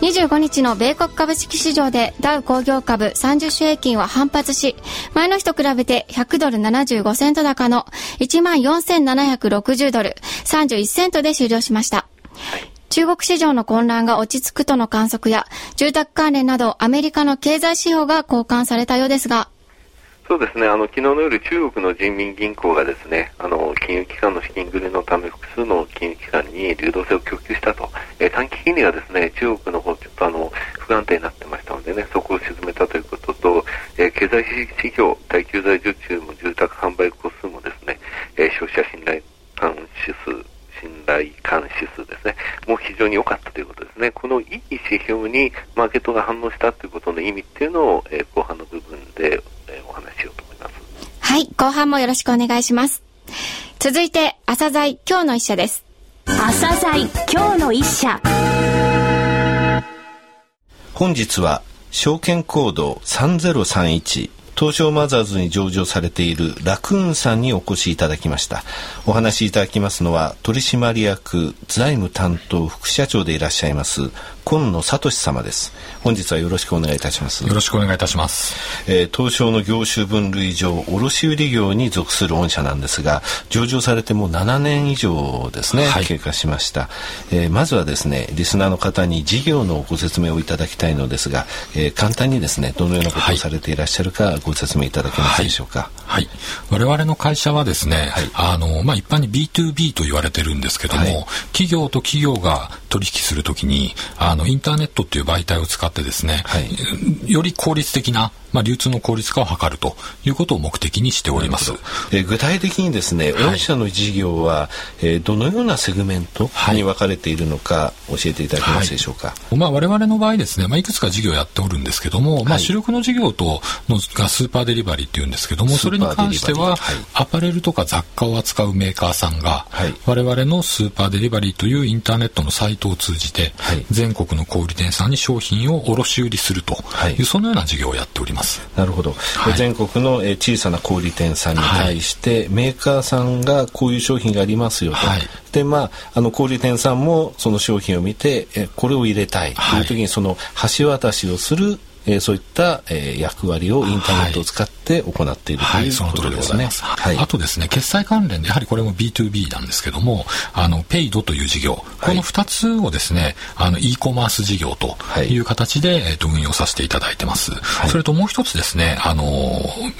25日の米国株式市場でダウ工業株30種平均は反発し前の日と比べて100ドル75セント高の14,760ドル31セントで終了しました、中国市場の混乱が落ち着くとの観測や、住宅関連などアメリカの経済指標が交換されたようですが、そうですね、あの昨日の夜、中国の人民銀行がですね、あの金融機関の資金繰りのため複数の金融機関に流動性を供給したと、えー、短期金利がですね、中国の方ちょっとあの不安定になってましたのでね、そこを沈めたということと、えー、経済指標、耐久財受注も住宅販売個数もですね、えー、消費者信頼感指数信頼感指数ですね、もう非常に良かったということですね。このいい指標にマーケットが反応したということの意味っていうのを、え、後半の部分で、お話ししようと思います。はい、後半もよろしくお願いします。続いて、朝鮮今日の一社です。朝鮮今日の一社。本日は証券コード3031東証マザーズに上場されているラクーンさんにお越しいただきました。お話しいただきますのは取締役財務担当副社長でいらっしゃいます今野聡様です。本日はよろしくお願いいたします。よろしくお願いいたします、えー、東証の業種分類上卸売業に属する御社なんですが上場されてもう7年以上ですね、はい、経過しました、えー、まずはですねリスナーの方に事業のご説明をいただきたいのですが、えー、簡単にですねどのようなことをされていらっしゃるかご説明いただけますでしょうか。はい、はい、我々の会社はですね、はい、あのまあ一般に B2B と言われてるんですけども、企業と企業が取引するときにあのインターネットっていう媒体を使ってですね、はい、より効率的なまあ、流通の効率化を図るということを目的にしております。え具体的にですね、御社の事業は、えー、どのようなセグメントに分かれているのか教えていただけますでしょうか？はい、まあ、我々の場合ですね、まあ、いくつか事業をやっておるんですけども、はい、まあ、主力の事業とのがスーパーデリバリーっていうんですけども、それに関しては、アパレルとか雑貨を扱うメーカーさんが、はい、我々のスーパーデリバリーというインターネットのサイトを通じて、全国の小売店さんに商品を卸売りするという、そのような事業をやっております。なるほど。はい、全国の、え小さな小売店さんに対して、はい、メーカーさんがこういう商品がありますよと。はい、で、まあ、あの小売店さんもその商品を見て、えこれを入れたい。という時にその橋渡しをするえー、そういった、えー、役割をインターネットを使って行っている、はい、ということです。ね。はい、あとですね、決済関連で、やはりこれも B2B なんですけども、あの、ペイドという事業、この2つをですね、あの、e コマース事業とい。う形で、えっ、ー、と、運用させていただいてます。それともう一つですね、あの、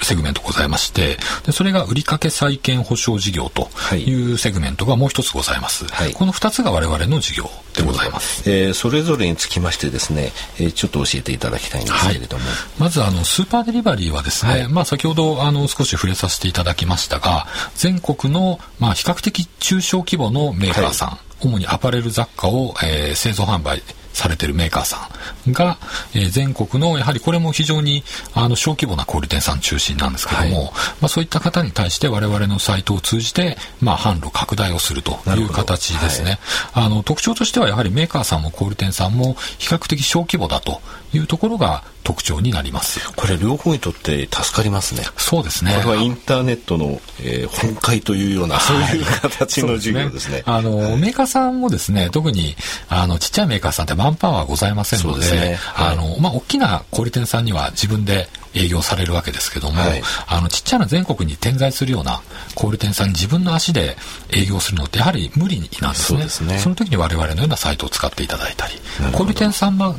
セグメントございまして、でそれが売掛債権保証事業とい。うセグメントがもう一つございます。この2つが我々の事業でございます。えー、それぞれにつきましてですね、えー、ちょっと教えていただきたいんですけれども。はい、まず、あの、スーパーデリバリーはですね、はい、まあ、先ほど、あの、少し触れさせていただきましたが、全国の、まあ、比較的中小規模のメーカーさん、はい、主にアパレル雑貨を、えー、製造販売されてるメーカーさんが、えー、全国のやはりこれも非常にあの小規模な小売店さん中心なんですけども、はい、まあ、そういった方に対して我々のサイトを通じて、まあ、販路拡大をするという形ですね、はい、あの特徴としてはやはりメーカーさんも小売店さんも比較的小規模だというところが特徴になります。これ両方にとって助かりますね。そうですね。これはインターネットの、えー、本会というような、そういう形の授業ですね。ね、あの、メーカーさんもですね特にあのちっちゃいメーカーさんってマンパワーございませんので、ね。はい、あのまあ、大きな小売店さんには自分で営業されるわけですけども、はい、あのちっちゃな全国に点在するような小売店さんに自分の足で営業するのってやはり無理なんですね。そね。その時に我々のようなサイトを使っていただいたり、小売店さん側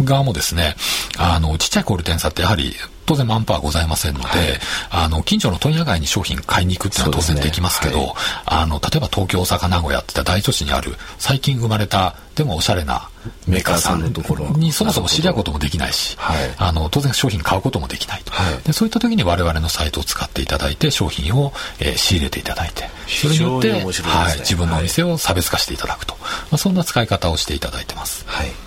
側もですね、あのちっちゃい小売店さんってやはり当然マンパワーございませんので、はい、あの、近所の問屋街に商品買いに行くっていうのは当然できますけど、ねはい、あの、例えば東京、大阪、名古屋っていった大都市にある、最近生まれた、でもおしゃれなメーカーさんのところ。にそもそも知り合うこともできないし、はい、あの、当然商品買うこともできないと、で。そういった時に我々のサイトを使っていただいて、商品を、えー、仕入れていただいて、それによって、ね、はい、自分のお店を差別化していただくと、まあ、そんな使い方をしていただいてます。はい。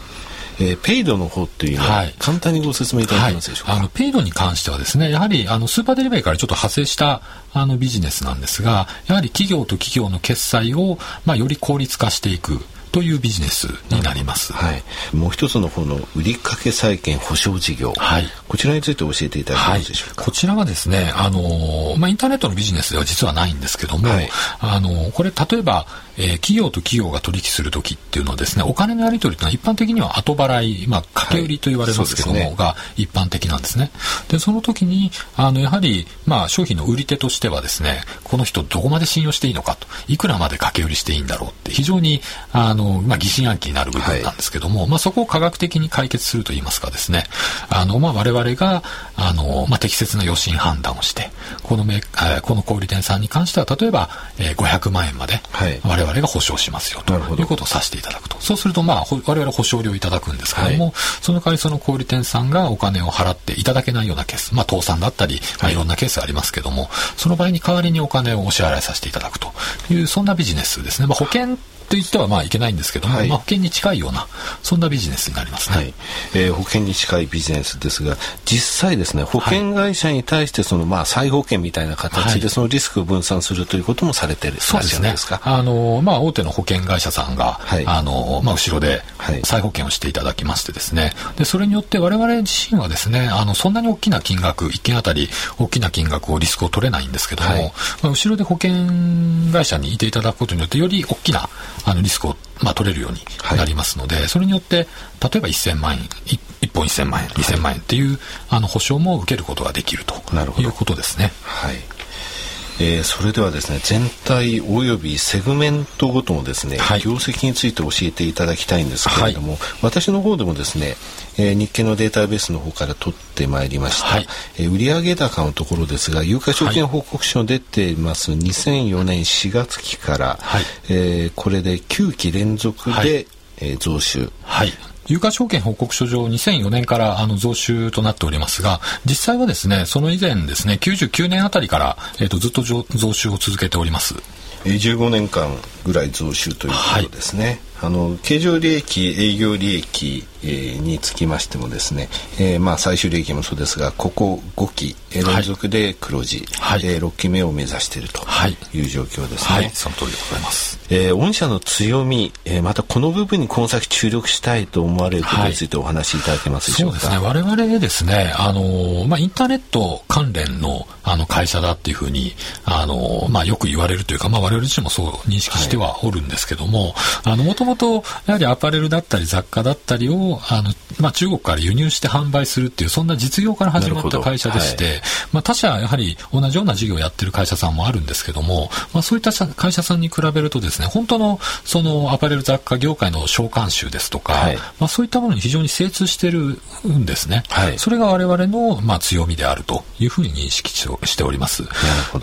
えー、ペイドの方っていうのは、はい、簡単にご説明いただけますでしょうか、はい、あのペイドに関してはですねやはりあのスーパーデリバリーからちょっと派生したあのビジネスなんですがやはり企業と企業の決済を、まあ、より効率化していくというビジネスになります。はい。もう一つの方の売掛債権保証事業。はい。こちらについて教えていただけますでしょうか？はい、こちらはですね、あの、まあ、インターネットのビジネスでは実はないんですけども、はい、あの、これ例えば、えー、企業と企業が取引するときっていうのはですね、お金のやり取りというのは一般的には後払い、まあ、掛け売りと言われますけども、はいね、が一般的なんですね。で、その時に、あの、やはり、まあ、商品の売り手としてはですね、この人どこまで信用していいのかと、いくらまで掛け売りしていいんだろうって、非常に、あの、まあ、疑心暗鬼になる部分なんですけども、はい、まあ、そこを科学的に解決すると言いますかですね、あの、まあ、我々が、あの、まあ、適切な予診判断をして、このメこの小売店さんに関しては、例えば、えー、500万円まで、我々が保証しますよということをさせていただくと。そうすると、まあ、我々保証料いただくんですけども、はい、その代わりその小売店さんがお金を払っていただけないようなケース、まあ、倒産だったり、まあ、い。ろんなケースありますけども、その場合に代わりにお金をお支払いさせていただくという、そんなビジネスですね。まあ、保険と言ってはまあいけないんですけども、はい、まあ、保険に近いようなそんなビジネスになりますね、はい、えー、保険に近いビジネスですが実際ですね保険会社に対してそのまあ再保険みたいな形でそのリスクを分散するということもされてる、はい、そうですね。あの、まあ、大手の保険会社さんが、はい、あのまあ、後ろで再保険をしていただきましてですね。でそれによって我々自身はですねあのそんなに大きな金額1件あたり大きな金額をリスクを取れないんですけども、まあ、後ろで保険会社にいていただくことによってより大きなあのリスクを、まあ、取れるようになりますので、はい、それによって例えば1000万円1本1000万円2000万円っていう、あの保証も受けることができるということですね。はいえー、それではですね全体およびセグメントごとのですね、はい、業績について教えていただきたいんですけれども、はい、私の方でもですね、えー、日経のデータベースの方から取ってまいりました、はい、えー、売上高のところですが有価証券報告書出ています、2004年4月期から、はい、えー、これで9期連続で、はい、えー、増収、はい、有価証券報告書上2004年からあの増収となっておりますが、実際はですね、その以前ですね、99年あたりから、えーと、ずっと増収を続けております。15年間ぐらい増収ということですね。はいあの経常利益営業利益、えー、につきましてもですね、えー、まあ最終利益もそうですがここ5期連続で黒字、はい、えー、6期目を目指しているという状況ですね。はい、はい、その通りでございます。えー、御社の強み、えー、またこの部分にこの先注力したいと思われることについてお話しいただけますでしょうか？はい、そうですね。我々ですね、あのまあインターネット関連のあの会社だっていうふうにあのまあよく言われるというか、まあ我々自身もそう認識してはおるんですけども、あのもともとやはりアパレルだったり雑貨だったりをあのまあ中国から輸入して販売するっていうそんな実業から始まった会社でして、はい、まあ他社やはり同じような事業をやってる会社さんもあるんですけども、まあそういった会社さんに比べるとですね、本当のそのアパレル雑貨業界の召喚集ですとか、はい、まあそういったものに非常に精通してるんですね。はい、それが我々のまあ強みであるというふうに認識しております。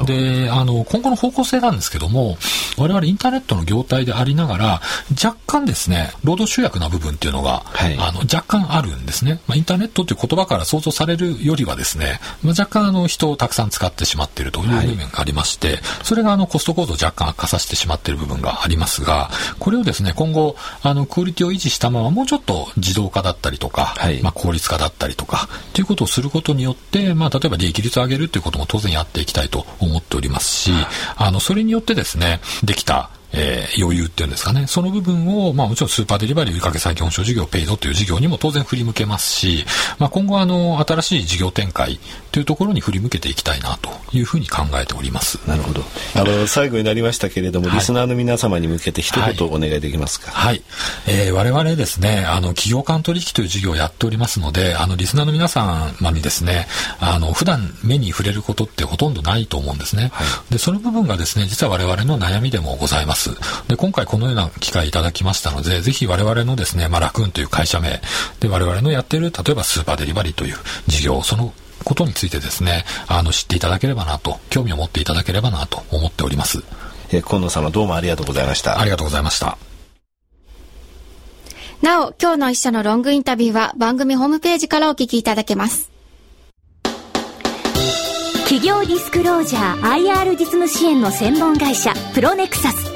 で、あの今後の方向性なんですけども、我々インターネットの業態でありながら若干ですね、労働集約な部分っていうのが、はい、あの若干あるんですね。まあインターネットという言葉から想像されるよりはですね、まあ、若干あの人をたくさん使ってしまっているという部分がありまして、はい、それがあのコスト構造を若干悪化させてしまっている部分がありますが、これをですね、今後、あのクオリティを維持したままもうちょっと自動化だったりとか、はい、まあ効率化だったりとか、ということをすることによって、まあ例えば利益率を上げるということも当然やっていきたいと思っておりますし、あのそれによってですね、できたえー、余裕っていうんですかね、その部分を、まあもちろんスーパーデリバリー売掛債権保証事業、ペイドという事業にも当然振り向けますし、まあ今後あの、新しい事業展開というところに振り向けていきたいなというふうに考えております。なるほど。あの、最後になりましたけれども、はい、リスナーの皆様に向けて一言お願いできますか？はい。はい、えー、我々ですね、あの、企業間取引という事業をやっておりますので、あの、リスナーの皆様にですね、あの、普段目に触れることってほとんどないと思うんですね。はい、で、その部分がですね、実は我々の悩みでもございます。で、今回このような機会いただきましたので、ぜひ我々のですね、まあ、ラクーンという会社名で我々のやっている、例えばスーパーデリバリーという事業、そのことについてですね、あの、知っていただければなと、興味を持っていただければなと思っております。えー、今野様どうもありがとうございました。ありがとうございました。なお、今日の一社のロングインタビューは番組ホームページからお聞きいただけます。企業ディスクロージャー IR 実務支援の専門会社プロネクサス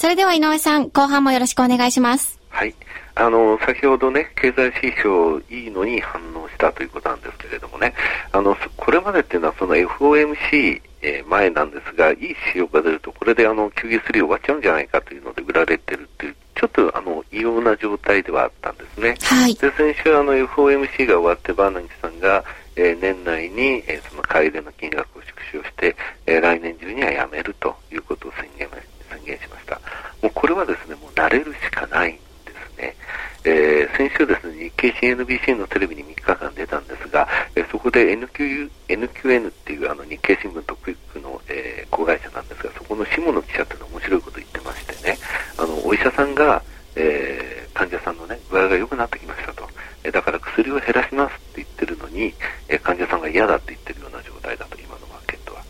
それでは井上さん、後半もよろしくお願いします。はい。あの、先ほどね、経済指標いいのに反応したということなんですけれどもね、あの、これまでっていうのはその FOMC、えー、前なんですが、いい指標が出ると、これであの、QE3 終わっちゃうんじゃないかというので売られてるっていう、ちょっとあの、異様な状態ではあったんですね。はい。で、先週あの、FOMC が終わって、バーナンキさんが、えー、年内に、えー、その買い入れの金額を縮小して、えー、来年中にはやめるということを宣言宣言しました。もうこれはですね、もう慣れるしかないんですね。えー、先週ですね、日経 CNBC のテレビに3日間出たんですが、えー、そこで NQ NQN っていうあの日経新聞とクイックの、えー、子会社なんですが、そこの下野記者っていうのは面白いこと言ってましてね、あの、お医者さんが、えー、患者さんのね、具合が良くなってきましたと。えだから薬を減らしますって言ってるのに、え患者さんが嫌だって言ってるような状態だと、今のマーケットは。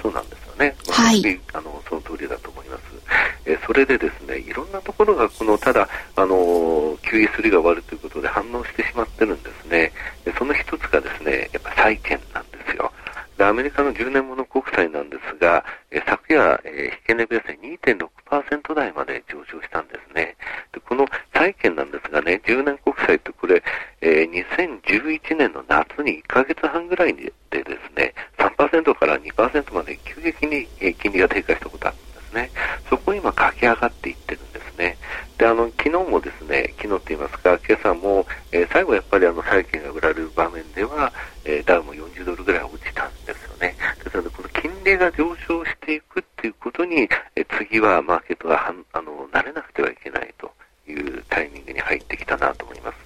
そうなんですよね。はい。あの、その通りだと。えそれでですね、いろんなところがこの、ただ、あの、QE3 が終わるということで反応してしまってるんですね。その一つがですね、やっぱ債券なんですよ。で、アメリカの10年もの国債なんですが、え昨夜、え引け値ベースで2.6%台まで上昇したんですね。で、この債券なんですがね、10年国債ってこれ、えー、2011年の夏に1ヶ月半ぐらいでですね、3%から2%まで急激に金利が低下したことあるんですね。そこを今駆け上がっていってるんですね。で、あの、昨日もですね、昨日って言いますか、今朝も、えー、最後やっぱりあの、債券が売られる場面では、えー、ダウも40ドルぐらい落ちたんですよね。ですので、この金利が上昇していくっていうことに、えー、次はマーケットがはあの、慣れなくてはいけないというタイミングに入ってきたなと思います。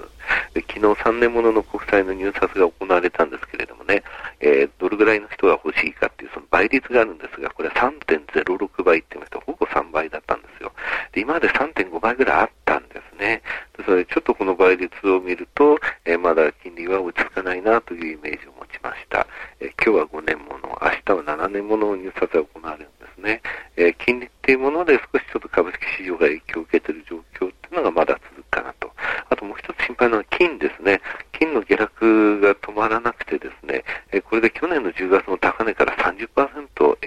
で昨日3年ものの国債の入札が行われたんですけれどもね、えー、どれぐらいの人が欲しいかっていうその倍率があるんですが、これ3.06倍って言いましたほぼ3倍だったんですよ。で、今まで3.5倍ぐらいあったんですね。でそれちょっとこの倍率を見ると、えー、まだ金利は落ち着かないなというイメージを持ちました。えー、今日は5年も、明日は7年もの入札が行われるんですね。えー、金利っていうもので少しちょっと株式市場が影響を受けている状況っていうのがまだ続くかなと。あともう一つ心配なのは金ですね。金の下落が止まらなくてですね、えこれで去年の10月の高値から30%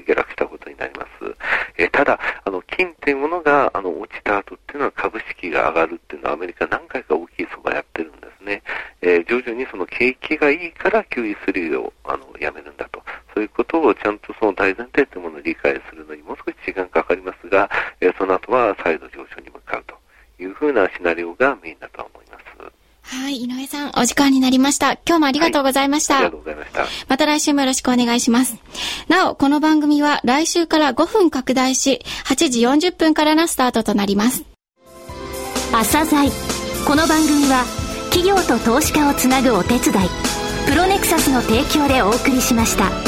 下落したことになります。えただ、あの、金っていうものが、あの、落ちた後っていうのは株式が上がるっていうのはアメリカ何回か大きい相場やってるんですね。えー、徐々にその景気がいいから QE3 を、あの、やめるんだと。そういうことをちゃんとその大前提というものを理解するのにもう少し時間かかりますが、えー、その後は再度上昇に向かうというふうなシナリオがメインだと思います。はい、井上さん、お時間になりました。今日もありがとうございました。はい、ありがとうございました。また来週もよろしくお願いします。なお、この番組は来週から5分拡大し、8時40分からのスタートとなります。朝鮮この番組は、企業と投資家をつなぐお手伝い、プロネクサスの提供でお送りしました。